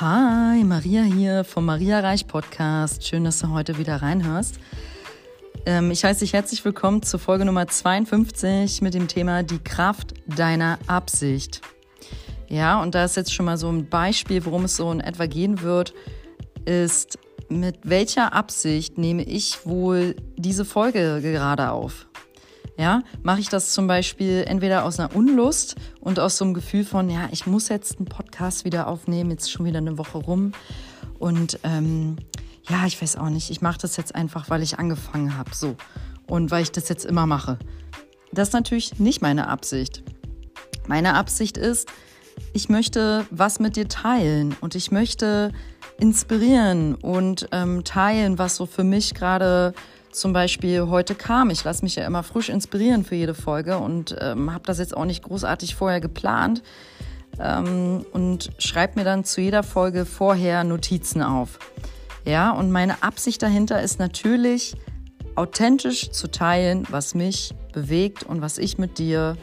Hi, Maria hier vom Maria Reich Podcast. Schön, dass du heute wieder reinhörst. Ähm, ich heiße dich herzlich willkommen zur Folge Nummer 52 mit dem Thema Die Kraft deiner Absicht. Ja, und da ist jetzt schon mal so ein Beispiel, worum es so in etwa gehen wird, ist, mit welcher Absicht nehme ich wohl diese Folge gerade auf? Ja, mache ich das zum Beispiel entweder aus einer Unlust und aus so einem Gefühl von, ja, ich muss jetzt einen Podcast wieder aufnehmen, jetzt schon wieder eine Woche rum. Und ähm, ja, ich weiß auch nicht, ich mache das jetzt einfach, weil ich angefangen habe, so. Und weil ich das jetzt immer mache. Das ist natürlich nicht meine Absicht. Meine Absicht ist, ich möchte was mit dir teilen und ich möchte inspirieren und ähm, teilen, was so für mich gerade zum Beispiel heute kam. Ich lasse mich ja immer frisch inspirieren für jede Folge und ähm, habe das jetzt auch nicht großartig vorher geplant ähm, und schreibe mir dann zu jeder Folge vorher Notizen auf. Ja, und meine Absicht dahinter ist natürlich, authentisch zu teilen, was mich bewegt und was ich mit dir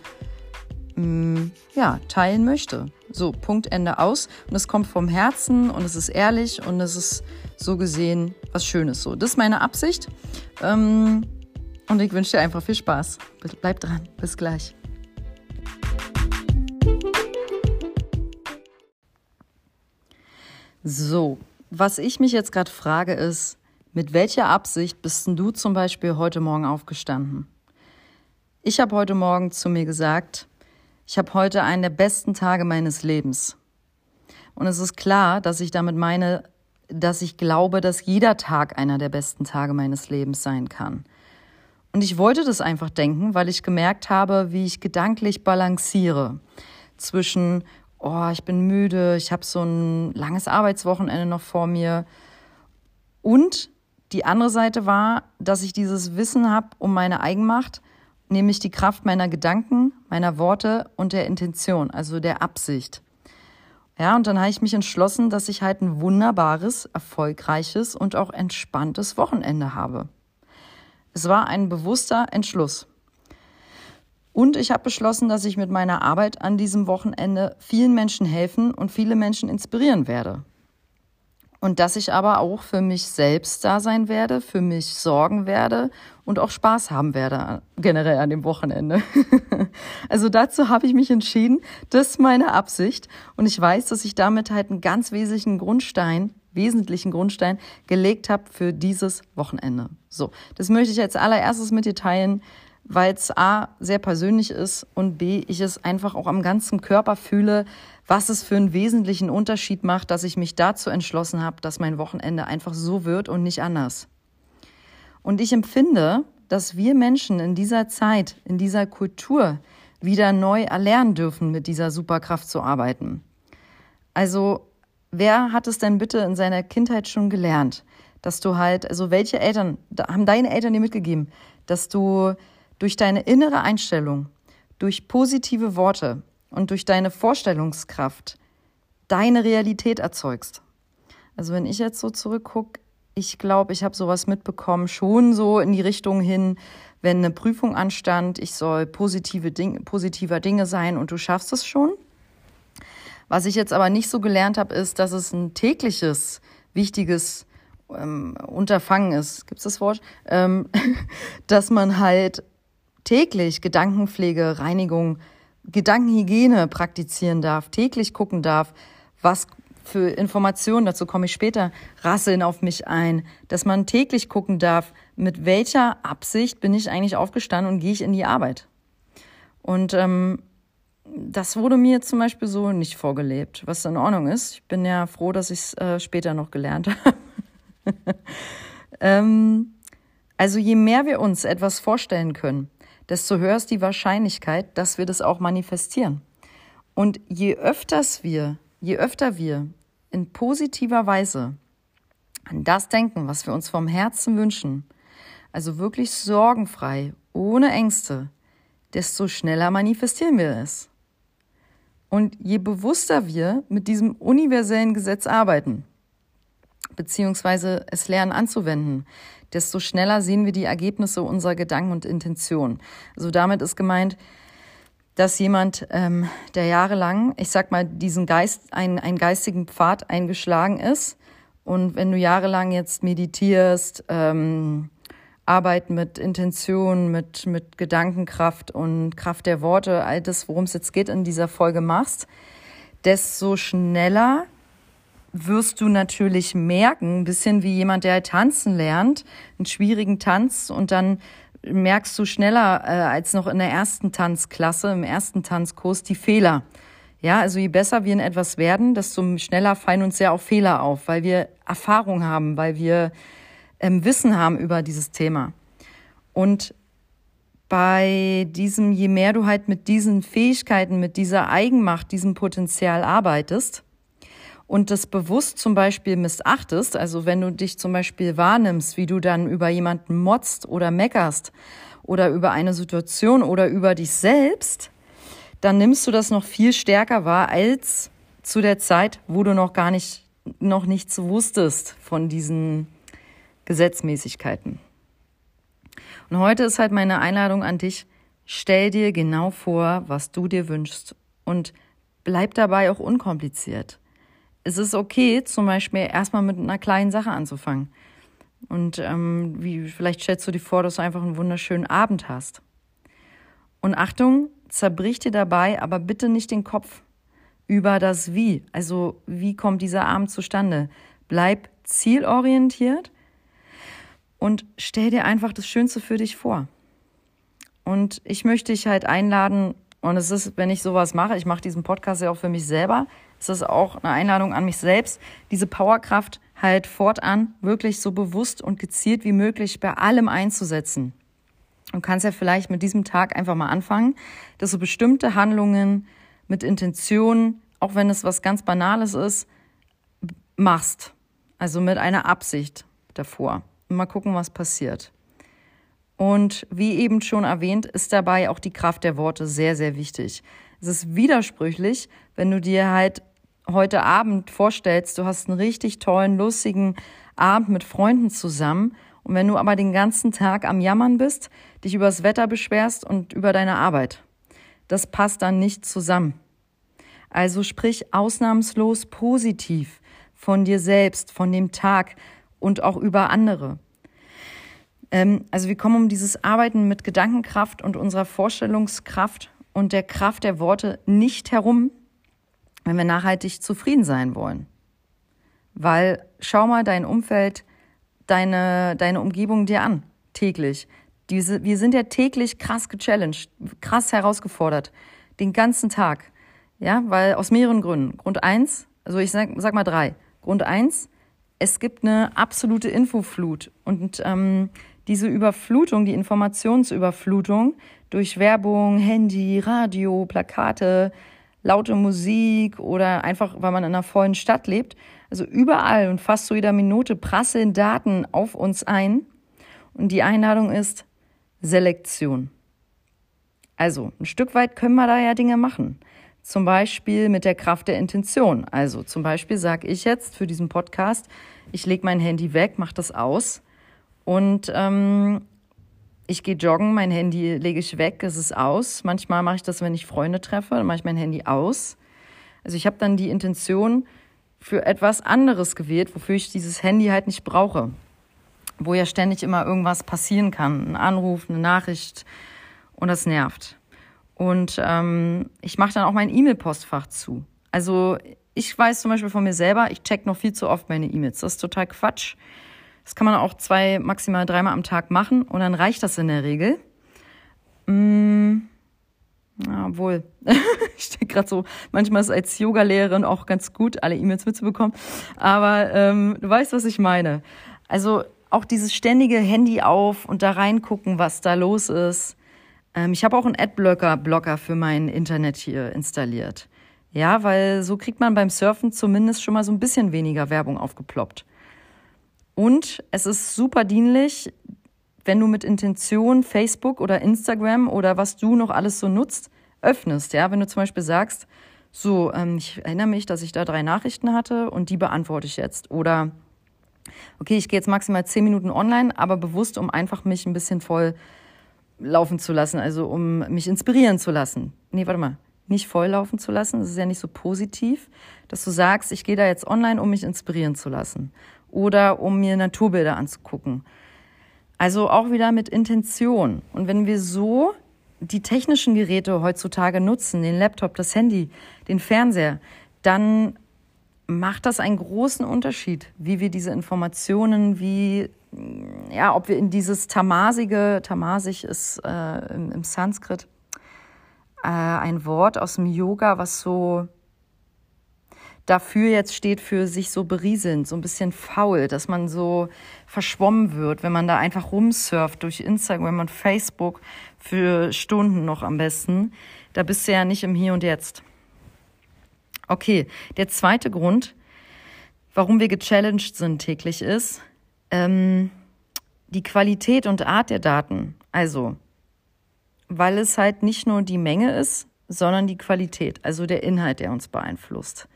mh, mm, ja, teilen möchte. So, Punkt, Ende aus. Und es kommt vom Herzen und es ist ehrlich und es ist so gesehen was Schönes. So, das ist meine Absicht. Ähm, und ich wünsche dir einfach viel Spaß. Bleib dran. Bis gleich. So, was ich mich jetzt gerade frage ist, mit welcher Absicht bist denn du zum Beispiel heute Morgen aufgestanden? Ich habe heute Morgen zu mir gesagt, ich habe heute einen der besten Tage meines Lebens. Und es ist klar, dass ich damit meine, dass ich glaube, dass jeder Tag einer der besten Tage meines Lebens sein kann. Und ich wollte das einfach denken, weil ich gemerkt habe, wie ich gedanklich balanciere zwischen, oh, ich bin müde, ich habe so ein langes Arbeitswochenende noch vor mir. Und die andere Seite war, dass ich dieses Wissen habe um meine Eigenmacht, nämlich die Kraft meiner Gedanken, meiner Worte und der Intention, also der Absicht. Ja, und dann habe ich mich entschlossen, dass ich halt ein wunderbares, erfolgreiches und auch entspanntes Wochenende habe. Es war ein bewusster Entschluss. Und ich habe beschlossen, dass ich mit meiner Arbeit an diesem Wochenende vielen Menschen helfen und viele Menschen inspirieren werde. Und dass ich aber auch für mich selbst da sein werde, für mich sorgen werde und auch Spaß haben werde, generell an dem Wochenende. also dazu habe ich mich entschieden, das ist meine Absicht. Und ich weiß, dass ich damit halt einen ganz wesentlichen Grundstein, wesentlichen Grundstein gelegt habe für dieses Wochenende. So, das möchte ich als allererstes mit dir teilen, weil es A sehr persönlich ist und B, ich es einfach auch am ganzen Körper fühle, was es für einen wesentlichen Unterschied macht, dass ich mich dazu entschlossen habe, dass mein Wochenende einfach so wird und nicht anders. Und ich empfinde, dass wir Menschen in dieser Zeit, in dieser Kultur wieder neu erlernen dürfen, mit dieser Superkraft zu arbeiten. Also, wer hat es denn bitte in seiner Kindheit schon gelernt, dass du halt, also welche Eltern, haben deine Eltern dir mitgegeben, dass du durch deine innere Einstellung, durch positive Worte, und durch deine Vorstellungskraft deine Realität erzeugst. Also wenn ich jetzt so zurückgucke, ich glaube, ich habe sowas mitbekommen, schon so in die Richtung hin, wenn eine Prüfung anstand, ich soll positive Ding, positiver Dinge sein und du schaffst es schon. Was ich jetzt aber nicht so gelernt habe, ist, dass es ein tägliches, wichtiges ähm, Unterfangen ist. Gibt es das Wort? Ähm, dass man halt täglich Gedankenpflege, Reinigung, Gedankenhygiene praktizieren darf, täglich gucken darf, was für Informationen, dazu komme ich später, rasseln auf mich ein, dass man täglich gucken darf, mit welcher Absicht bin ich eigentlich aufgestanden und gehe ich in die Arbeit. Und ähm, das wurde mir zum Beispiel so nicht vorgelebt, was in Ordnung ist. Ich bin ja froh, dass ich es äh, später noch gelernt habe. ähm, also je mehr wir uns etwas vorstellen können, desto höher ist die Wahrscheinlichkeit, dass wir das auch manifestieren. Und je öfters wir, je öfter wir in positiver Weise an das denken, was wir uns vom Herzen wünschen, also wirklich sorgenfrei, ohne Ängste, desto schneller manifestieren wir es. Und je bewusster wir mit diesem universellen Gesetz arbeiten, beziehungsweise es lernen anzuwenden, desto schneller sehen wir die Ergebnisse unserer Gedanken und Intentionen. Also damit ist gemeint, dass jemand, ähm, der jahrelang, ich sag mal, diesen Geist, ein, einen geistigen Pfad eingeschlagen ist. Und wenn du jahrelang jetzt meditierst, ähm, Arbeit mit Intention, mit, mit Gedankenkraft und Kraft der Worte, all das, worum es jetzt geht in dieser Folge machst, desto schneller wirst du natürlich merken, ein bisschen wie jemand, der tanzen lernt, einen schwierigen Tanz und dann merkst du schneller äh, als noch in der ersten Tanzklasse, im ersten Tanzkurs, die Fehler. Ja, also je besser wir in etwas werden, desto schneller fallen uns ja auch Fehler auf, weil wir Erfahrung haben, weil wir ähm, Wissen haben über dieses Thema. Und bei diesem, je mehr du halt mit diesen Fähigkeiten, mit dieser Eigenmacht, diesem Potenzial arbeitest und das bewusst zum Beispiel missachtest, also wenn du dich zum Beispiel wahrnimmst, wie du dann über jemanden motzt oder meckerst oder über eine Situation oder über dich selbst, dann nimmst du das noch viel stärker wahr als zu der Zeit, wo du noch gar nicht, noch nichts wusstest von diesen Gesetzmäßigkeiten. Und heute ist halt meine Einladung an dich, stell dir genau vor, was du dir wünschst und bleib dabei auch unkompliziert. Es ist okay, zum Beispiel erstmal mit einer kleinen Sache anzufangen. Und ähm, wie, vielleicht stellst du dir vor, dass du einfach einen wunderschönen Abend hast. Und Achtung, zerbrich dir dabei aber bitte nicht den Kopf über das Wie. Also wie kommt dieser Abend zustande? Bleib zielorientiert und stell dir einfach das Schönste für dich vor. Und ich möchte dich halt einladen, und es ist, wenn ich sowas mache, ich mache diesen Podcast ja auch für mich selber, ist auch eine Einladung an mich selbst, diese Powerkraft halt fortan wirklich so bewusst und gezielt wie möglich bei allem einzusetzen. Du kannst ja vielleicht mit diesem Tag einfach mal anfangen, dass du bestimmte Handlungen mit Intention, auch wenn es was ganz Banales ist, machst. Also mit einer Absicht davor und mal gucken, was passiert. Und wie eben schon erwähnt, ist dabei auch die Kraft der Worte sehr, sehr wichtig. Es ist widersprüchlich, wenn du dir halt heute Abend vorstellst, du hast einen richtig tollen, lustigen Abend mit Freunden zusammen und wenn du aber den ganzen Tag am Jammern bist, dich übers Wetter beschwerst und über deine Arbeit. Das passt dann nicht zusammen. Also sprich ausnahmslos positiv von dir selbst, von dem Tag, und auch über andere. Ähm, also wir kommen um dieses Arbeiten mit Gedankenkraft und unserer Vorstellungskraft und der Kraft der Worte nicht herum, wenn wir nachhaltig zufrieden sein wollen. Weil schau mal dein Umfeld, deine, deine Umgebung dir an, täglich. Diese, wir sind ja täglich krass gechallenged, krass herausgefordert, den ganzen Tag. Ja, weil aus mehreren Gründen. Grund eins, also ich sag, sag mal drei. Grund eins, es gibt eine absolute Infoflut und ähm, diese Überflutung, die Informationsüberflutung durch Werbung, Handy, Radio, Plakate, laute Musik oder einfach, weil man in einer vollen Stadt lebt, also überall und fast zu jeder Minute prasseln Daten auf uns ein. Und die Einladung ist Selektion. Also ein Stück weit können wir da ja Dinge machen. Zum Beispiel mit der Kraft der Intention. Also zum Beispiel sage ich jetzt für diesen Podcast, ich lege mein Handy weg, mache das aus und ähm, ich gehe joggen, mein Handy lege ich weg, es ist aus. Manchmal mache ich das, wenn ich Freunde treffe, dann mache ich mein Handy aus. Also ich habe dann die Intention für etwas anderes gewählt, wofür ich dieses Handy halt nicht brauche. Wo ja ständig immer irgendwas passieren kann. Ein Anruf, eine Nachricht und das nervt. Und ähm, ich mache dann auch mein E-Mail-Postfach zu. Also ich weiß zum Beispiel von mir selber, ich check noch viel zu oft meine E-Mails. Das ist total Quatsch. Das kann man auch zwei, maximal dreimal am Tag machen und dann reicht das in der Regel. Mm, ja, obwohl, ich denke gerade so, manchmal ist als Yogalehrerin auch ganz gut, alle E-Mails mitzubekommen. Aber ähm, du weißt, was ich meine. Also auch dieses ständige Handy auf und da reingucken, was da los ist. Ähm, ich habe auch einen Adblocker Blocker für mein Internet hier installiert. Ja, weil so kriegt man beim Surfen zumindest schon mal so ein bisschen weniger Werbung aufgeploppt. Und es ist super dienlich, wenn du mit Intention Facebook oder Instagram oder was du noch alles so nutzt, öffnest. Ja, wenn du zum Beispiel sagst, so, ähm, ich erinnere mich, dass ich da drei Nachrichten hatte und die beantworte ich jetzt. Oder okay, ich gehe jetzt maximal zehn Minuten online, aber bewusst, um einfach mich ein bisschen voll laufen zu lassen, also um mich inspirieren zu lassen. Nee, warte mal, nicht voll laufen zu lassen, das ist ja nicht so positiv, dass du sagst, ich gehe da jetzt online, um mich inspirieren zu lassen oder um mir Naturbilder anzugucken. Also auch wieder mit Intention. Und wenn wir so die technischen Geräte heutzutage nutzen, den Laptop, das Handy, den Fernseher, dann macht das einen großen Unterschied, wie wir diese Informationen, wie, ja, ob wir in dieses Tamasige, Tamasig ist äh, im, im Sanskrit äh, ein Wort aus dem Yoga, was so dafür jetzt steht für sich so berieseln, so ein bisschen faul, dass man so verschwommen wird, wenn man da einfach rumsurft durch Instagram und Facebook für Stunden noch am besten. Da bist du ja nicht im Hier und Jetzt. Okay, der zweite Grund, warum wir gechallenged sind täglich ist, ähm, die Qualität und Art der Daten. Also, weil es halt nicht nur die Menge ist, sondern die Qualität, also der Inhalt, der uns beeinflusst.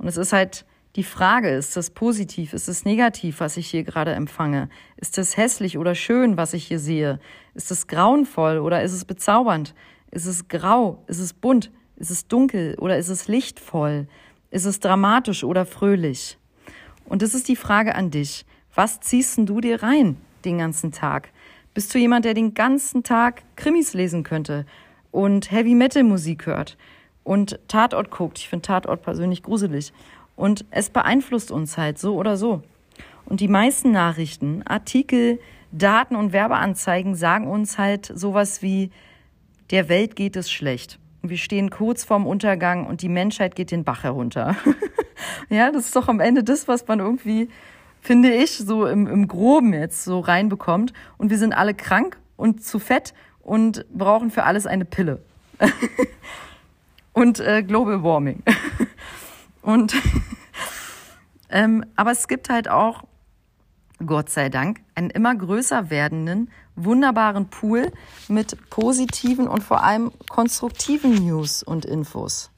Und es ist halt die Frage, ist das positiv, ist es negativ, was ich hier gerade empfange? Ist es hässlich oder schön, was ich hier sehe? Ist es grauenvoll oder ist es bezaubernd? Ist es grau? Ist es bunt? Ist es dunkel oder ist es lichtvoll? Ist es dramatisch oder fröhlich? Und das ist die Frage an dich. Was ziehst du dir rein den ganzen Tag? Bist du jemand, der den ganzen Tag Krimis lesen könnte und Heavy Metal Musik hört und Tatort guckt? Ich finde Tatort persönlich gruselig. Und es beeinflusst uns halt so oder so. Und die meisten Nachrichten, Artikel, Daten und Werbeanzeigen sagen uns halt sowas wie, der Welt geht es schlecht. Wir stehen kurz vorm Untergang und die Menschheit geht den Bach herunter. ja, das ist doch am Ende das, was man irgendwie, finde ich, so im, im Groben jetzt so reinbekommt. Und wir sind alle krank und zu fett und brauchen für alles eine Pille. und äh, Global Warming. und ähm, aber es gibt halt auch Gott sei Dank, einen immer größer werdenden, wunderbaren Pool mit positiven und vor allem konstruktiven News und Infos.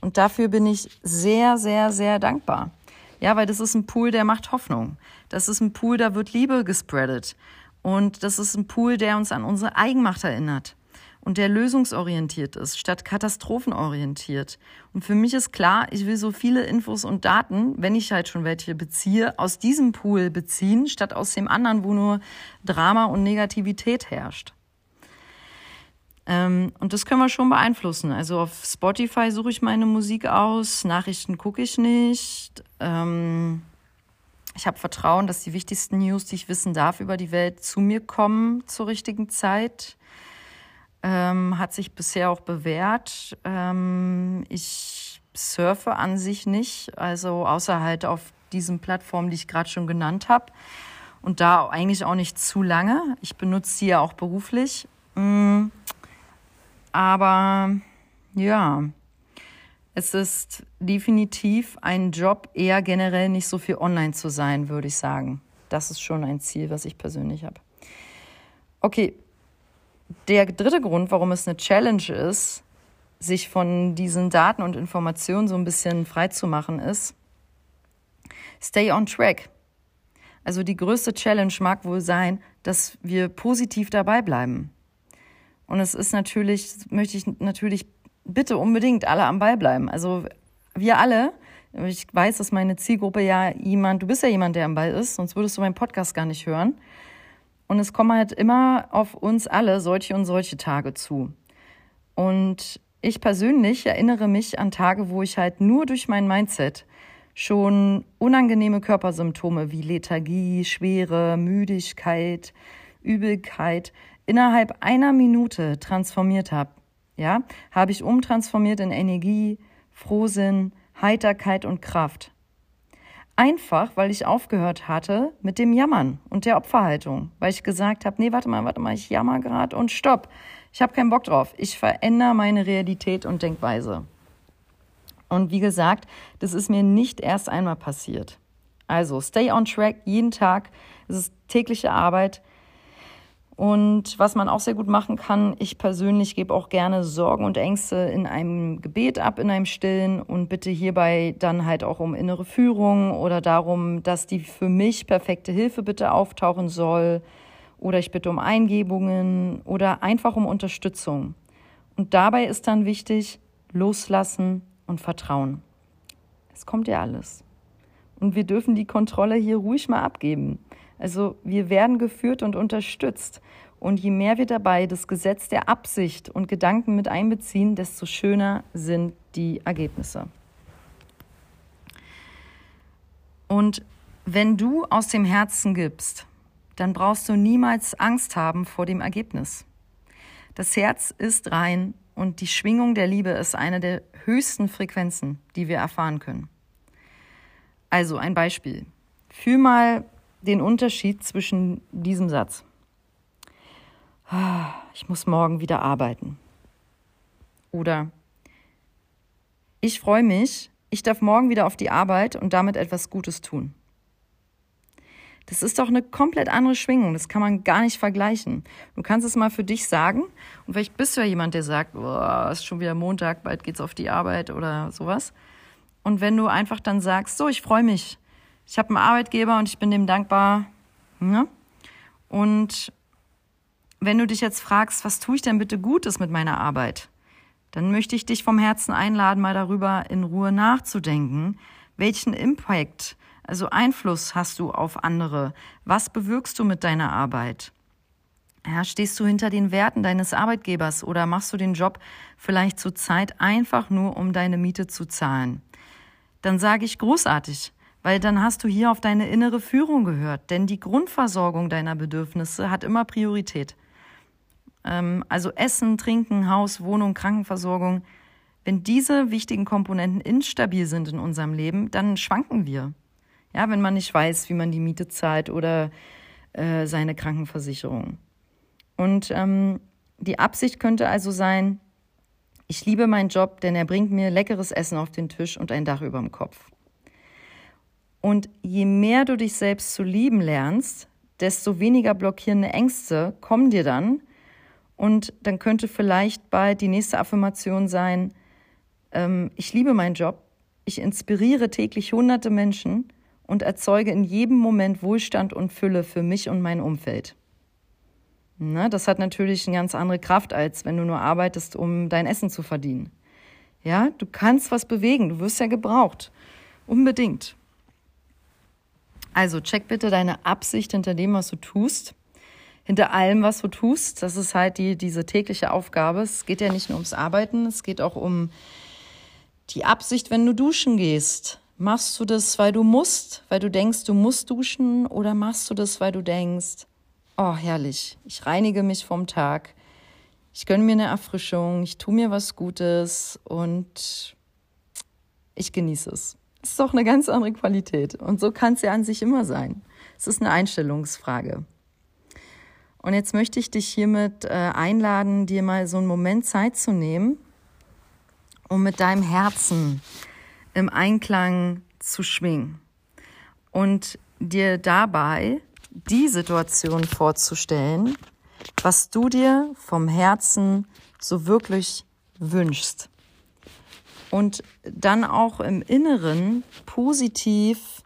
Und dafür bin ich sehr, sehr, sehr dankbar. Ja, weil das ist ein Pool, der macht Hoffnung. Das ist ein Pool, da wird Liebe gespreadet. Und das ist ein Pool, der uns an unsere Eigenmacht erinnert und der lösungsorientiert ist, statt katastrophenorientiert. Und für mich ist klar, ich will so viele Infos und Daten, wenn ich halt schon welche beziehe, aus diesem Pool beziehen, statt aus dem anderen, wo nur Drama und Negativität herrscht. Ähm, und das können wir schon beeinflussen. Also auf Spotify suche ich meine Musik aus, Nachrichten gucke ich nicht. Ähm, ich habe Vertrauen, dass die wichtigsten News, die ich wissen darf über die Welt, zu mir kommen zur richtigen Zeit ähm, hat sich bisher auch bewährt. Ähm, ich surfe an sich nicht, also außer halt auf diesen Plattformen, die ich gerade schon genannt habe. Und da eigentlich auch nicht zu lange. Ich benutze sie ja auch beruflich. Mm, aber ja, es ist definitiv ein Job, eher generell nicht so viel online zu sein, würde ich sagen. Das ist schon ein Ziel, was ich persönlich habe. Okay, der dritte Grund, warum es eine Challenge ist, sich von diesen Daten und Informationen so ein bisschen frei zu machen, ist, stay on track. Also die größte Challenge mag wohl sein, dass wir positiv dabei bleiben. Und es ist natürlich, möchte ich natürlich bitte unbedingt alle am Ball bleiben. Also wir alle, ich weiß, dass meine Zielgruppe ja jemand, du bist ja jemand, der am Ball ist, sonst würdest du meinen Podcast gar nicht hören. Und es kommen halt immer auf uns alle solche und solche Tage zu. Und ich persönlich erinnere mich an Tage, wo ich halt nur durch mein Mindset schon unangenehme Körpersymptome wie Lethargie, Schwere, Müdigkeit, Übelkeit innerhalb einer Minute transformiert habe. Ja, habe ich umtransformiert in Energie, Frohsinn, Heiterkeit und Kraft. Einfach, weil ich aufgehört hatte mit dem Jammern und der Opferhaltung, weil ich gesagt habe, nee, warte mal, warte mal, ich jammer gerade und stopp. Ich habe keinen Bock drauf. Ich verändere meine Realität und Denkweise. Und wie gesagt, das ist mir nicht erst einmal passiert. Also, stay on track jeden Tag. Es ist tägliche Arbeit. Und was man auch sehr gut machen kann, ich persönlich gebe auch gerne Sorgen und Ängste in einem Gebet ab, in einem Stillen und bitte hierbei dann halt auch um innere Führung oder darum, dass die für mich perfekte Hilfe bitte auftauchen soll oder ich bitte um Eingebungen oder einfach um Unterstützung. Und dabei ist dann wichtig, loslassen und vertrauen. Es kommt ja alles. Und wir dürfen die Kontrolle hier ruhig mal abgeben. Also wir werden geführt und unterstützt. Und je mehr wir dabei das Gesetz der Absicht und Gedanken mit einbeziehen, desto schöner sind die Ergebnisse. Und wenn du aus dem Herzen gibst, dann brauchst du niemals Angst haben vor dem Ergebnis. Das Herz ist rein und die Schwingung der Liebe ist eine der höchsten Frequenzen, die wir erfahren können. Also ein Beispiel. Fühl mal den Unterschied zwischen diesem Satz. Ich muss morgen wieder arbeiten. Oder ich freue mich, ich darf morgen wieder auf die Arbeit und damit etwas Gutes tun. Das ist doch eine komplett andere Schwingung. Das kann man gar nicht vergleichen. Du kannst es mal für dich sagen. Und vielleicht bist du ja jemand, der sagt, oh, ist schon wieder Montag, bald geht's auf die Arbeit oder sowas. Und wenn du einfach dann sagst, so, ich freue mich, ich habe einen Arbeitgeber und ich bin dem dankbar. Ne? Und wenn du dich jetzt fragst, was tue ich denn bitte Gutes mit meiner Arbeit, dann möchte ich dich vom Herzen einladen, mal darüber in Ruhe nachzudenken, welchen Impact, also Einfluss hast du auf andere? Was bewirkst du mit deiner Arbeit? Ja, stehst du hinter den Werten deines Arbeitgebers oder machst du den Job vielleicht zur Zeit einfach nur, um deine Miete zu zahlen? Dann sage ich großartig weil dann hast du hier auf deine innere Führung gehört. Denn die Grundversorgung deiner Bedürfnisse hat immer Priorität. Ähm, also Essen, Trinken, Haus, Wohnung, Krankenversorgung. Wenn diese wichtigen Komponenten instabil sind in unserem Leben, dann schwanken wir. Ja, wenn man nicht weiß, wie man die Miete zahlt oder äh, seine Krankenversicherung. Und ähm, die Absicht könnte also sein, ich liebe meinen Job, denn er bringt mir leckeres Essen auf den Tisch und ein Dach über dem Kopf. Und je mehr du dich selbst zu lieben lernst, desto weniger blockierende Ängste kommen dir dann. Und dann könnte vielleicht bald die nächste Affirmation sein, ähm, ich liebe meinen Job, ich inspiriere täglich hunderte Menschen und erzeuge in jedem Moment Wohlstand und Fülle für mich und mein Umfeld. Na, das hat natürlich eine ganz andere Kraft, als wenn du nur arbeitest, um dein Essen zu verdienen. Ja, du kannst was bewegen, du wirst ja gebraucht. Unbedingt. Also check bitte deine Absicht hinter dem, was du tust. Hinter allem, was du tust. Das ist halt die, diese tägliche Aufgabe. Es geht ja nicht nur ums Arbeiten, es geht auch um die Absicht, wenn du duschen gehst. Machst du das, weil du musst, weil du denkst, du musst duschen, oder machst du das, weil du denkst, oh herrlich, ich reinige mich vom Tag, ich gönne mir eine Erfrischung, ich tue mir was Gutes und ich genieße es. Ist doch eine ganz andere Qualität. Und so kann es ja an sich immer sein. Es ist eine Einstellungsfrage. Und jetzt möchte ich dich hiermit äh, einladen, dir mal so einen Moment Zeit zu nehmen, um mit deinem Herzen im Einklang zu schwingen und dir dabei die Situation vorzustellen, was du dir vom Herzen so wirklich wünschst und dann auch im Inneren positiv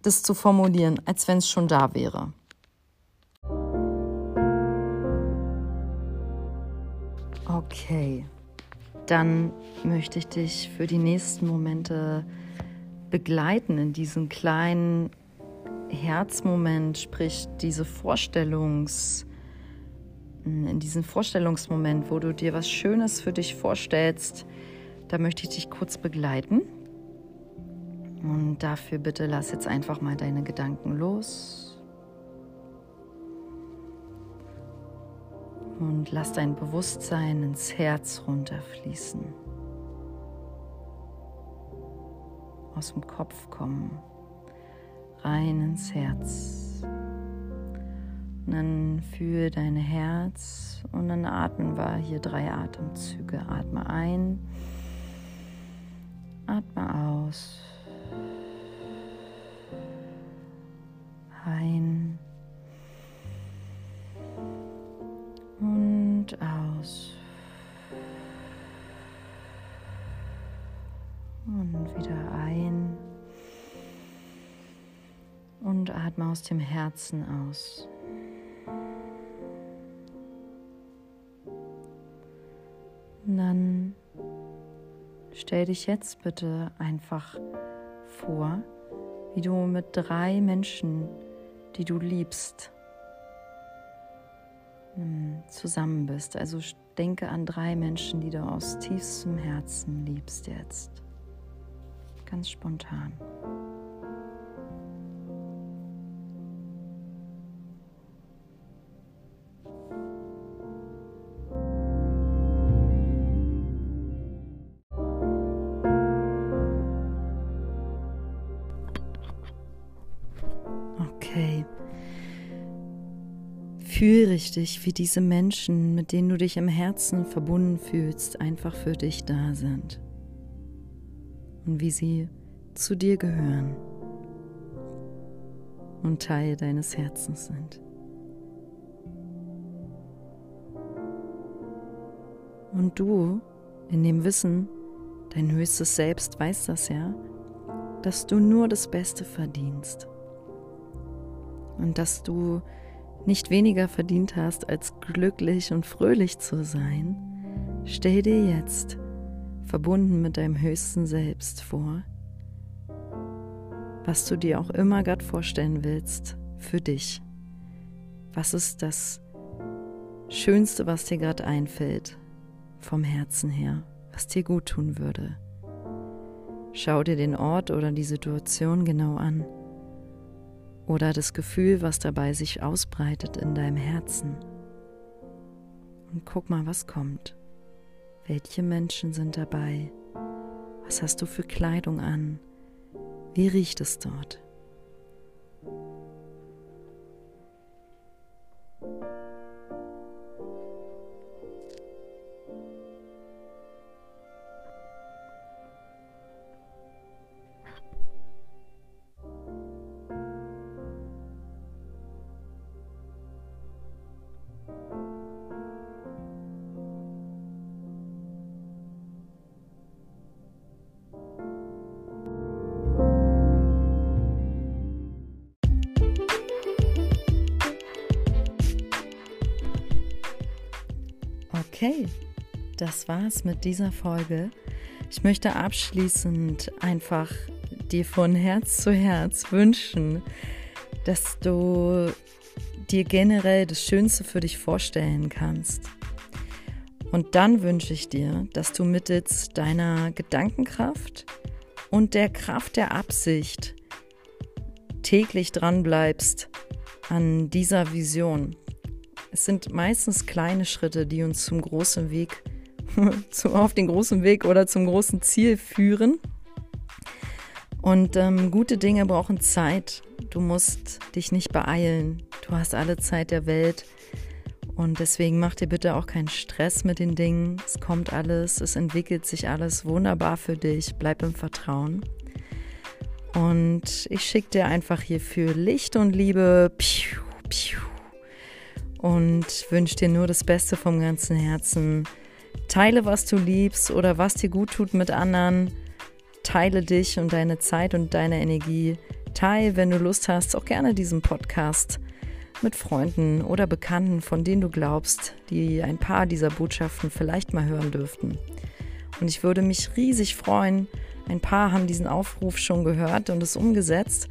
das zu formulieren, als wenn es schon da wäre. Okay, dann möchte ich dich für die nächsten Momente begleiten in diesen kleinen Herzmoment, sprich diese Vorstellungs, in diesen Vorstellungsmoment, wo du dir was Schönes für dich vorstellst, da möchte ich dich kurz begleiten. Und dafür bitte lass jetzt einfach mal deine Gedanken los. Und lass dein Bewusstsein ins Herz runterfließen. Aus dem Kopf kommen, rein ins Herz. Und dann fühle dein Herz und dann atmen wir hier drei Atemzüge. Atme ein. Atme aus. Ein. Und aus. Und wieder ein. Und atme aus dem Herzen aus. Und dann stell dich jetzt bitte einfach vor, wie du mit drei Menschen, die du liebst, hm, zusammen bist. Also denke an drei Menschen, die du aus tiefstem Herzen liebst jetzt. Ganz spontan. Richtig, wie diese Menschen, mit denen du dich im Herzen verbunden fühlst, einfach für dich da sind. Und wie sie zu dir gehören und Teil deines Herzens sind. Und du, in dem Wissen, dein höchstes Selbst weiß das ja, dass du nur das Beste verdienst und dass du nicht weniger verdient hast, als glücklich und fröhlich zu sein, stell dir jetzt, verbunden mit deinem höchsten Selbst vor, was du dir auch immer gerade vorstellen willst für dich. Was ist das Schönste, was dir gerade einfällt, vom Herzen her, was dir gut tun würde? Schau dir den Ort oder die Situation genau an oder das Gefühl, was dabei sich ausbreitet in deinem Herzen. Und guck mal, was kommt. Welche Menschen sind dabei? Was hast du für Kleidung an? Wie riecht es dort? Okay, das war's mit dieser Folge. Ich möchte abschließend einfach dir von Herz zu Herz wünschen, dass du dir generell das Schönste für dich vorstellen kannst. Und dann wünsche ich dir, dass du mittels deiner Gedankenkraft und der Kraft der Absicht täglich dran bleibst an dieser Vision, es sind meistens kleine Schritte, die uns zum großen Weg, auf den großen Weg oder zum großen Ziel führen. Und ähm, gute Dinge brauchen Zeit. Du musst dich nicht beeilen. Du hast alle Zeit der Welt. Und deswegen mach dir bitte auch keinen Stress mit den Dingen. Es kommt alles, es entwickelt sich alles wunderbar für dich. Bleib im Vertrauen. Und ich schicke dir einfach hierfür Licht und Liebe. Piu, piu und wünsche dir nur das Beste vom ganzen Herzen. Teile, was du liebst oder was dir gut tut mit anderen. Teile dich und deine Zeit und deine Energie. Teile, wenn du Lust hast, auch gerne diesen Podcast mit Freunden oder Bekannten, von denen du glaubst, die ein paar dieser Botschaften vielleicht mal hören dürften. Und ich würde mich riesig freuen. Ein paar haben diesen Aufruf schon gehört und es umgesetzt.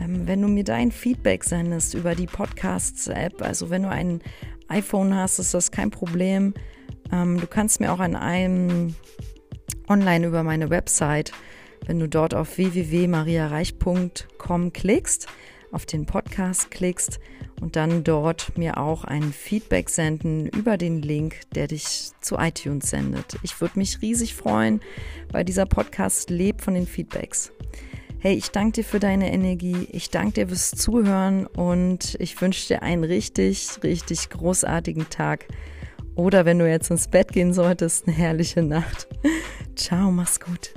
Ähm, wenn du mir dein Feedback sendest über die Podcasts-App, also wenn du ein iPhone hast, ist das kein Problem. Ähm, du kannst mir auch an einem online über meine Website, wenn du dort auf www.mariareich.com klickst, auf den Podcast klickst und dann dort mir auch ein Feedback senden über den Link, der dich zu iTunes sendet. Ich würde mich riesig freuen, weil dieser Podcast lebt von den Feedbacks. Hey, ich danke dir für deine Energie. Ich danke dir fürs Zuhören und ich wünsche dir einen richtig, richtig großartigen Tag. Oder wenn du jetzt ins Bett gehen solltest, eine herrliche Nacht. Ciao, mach's gut.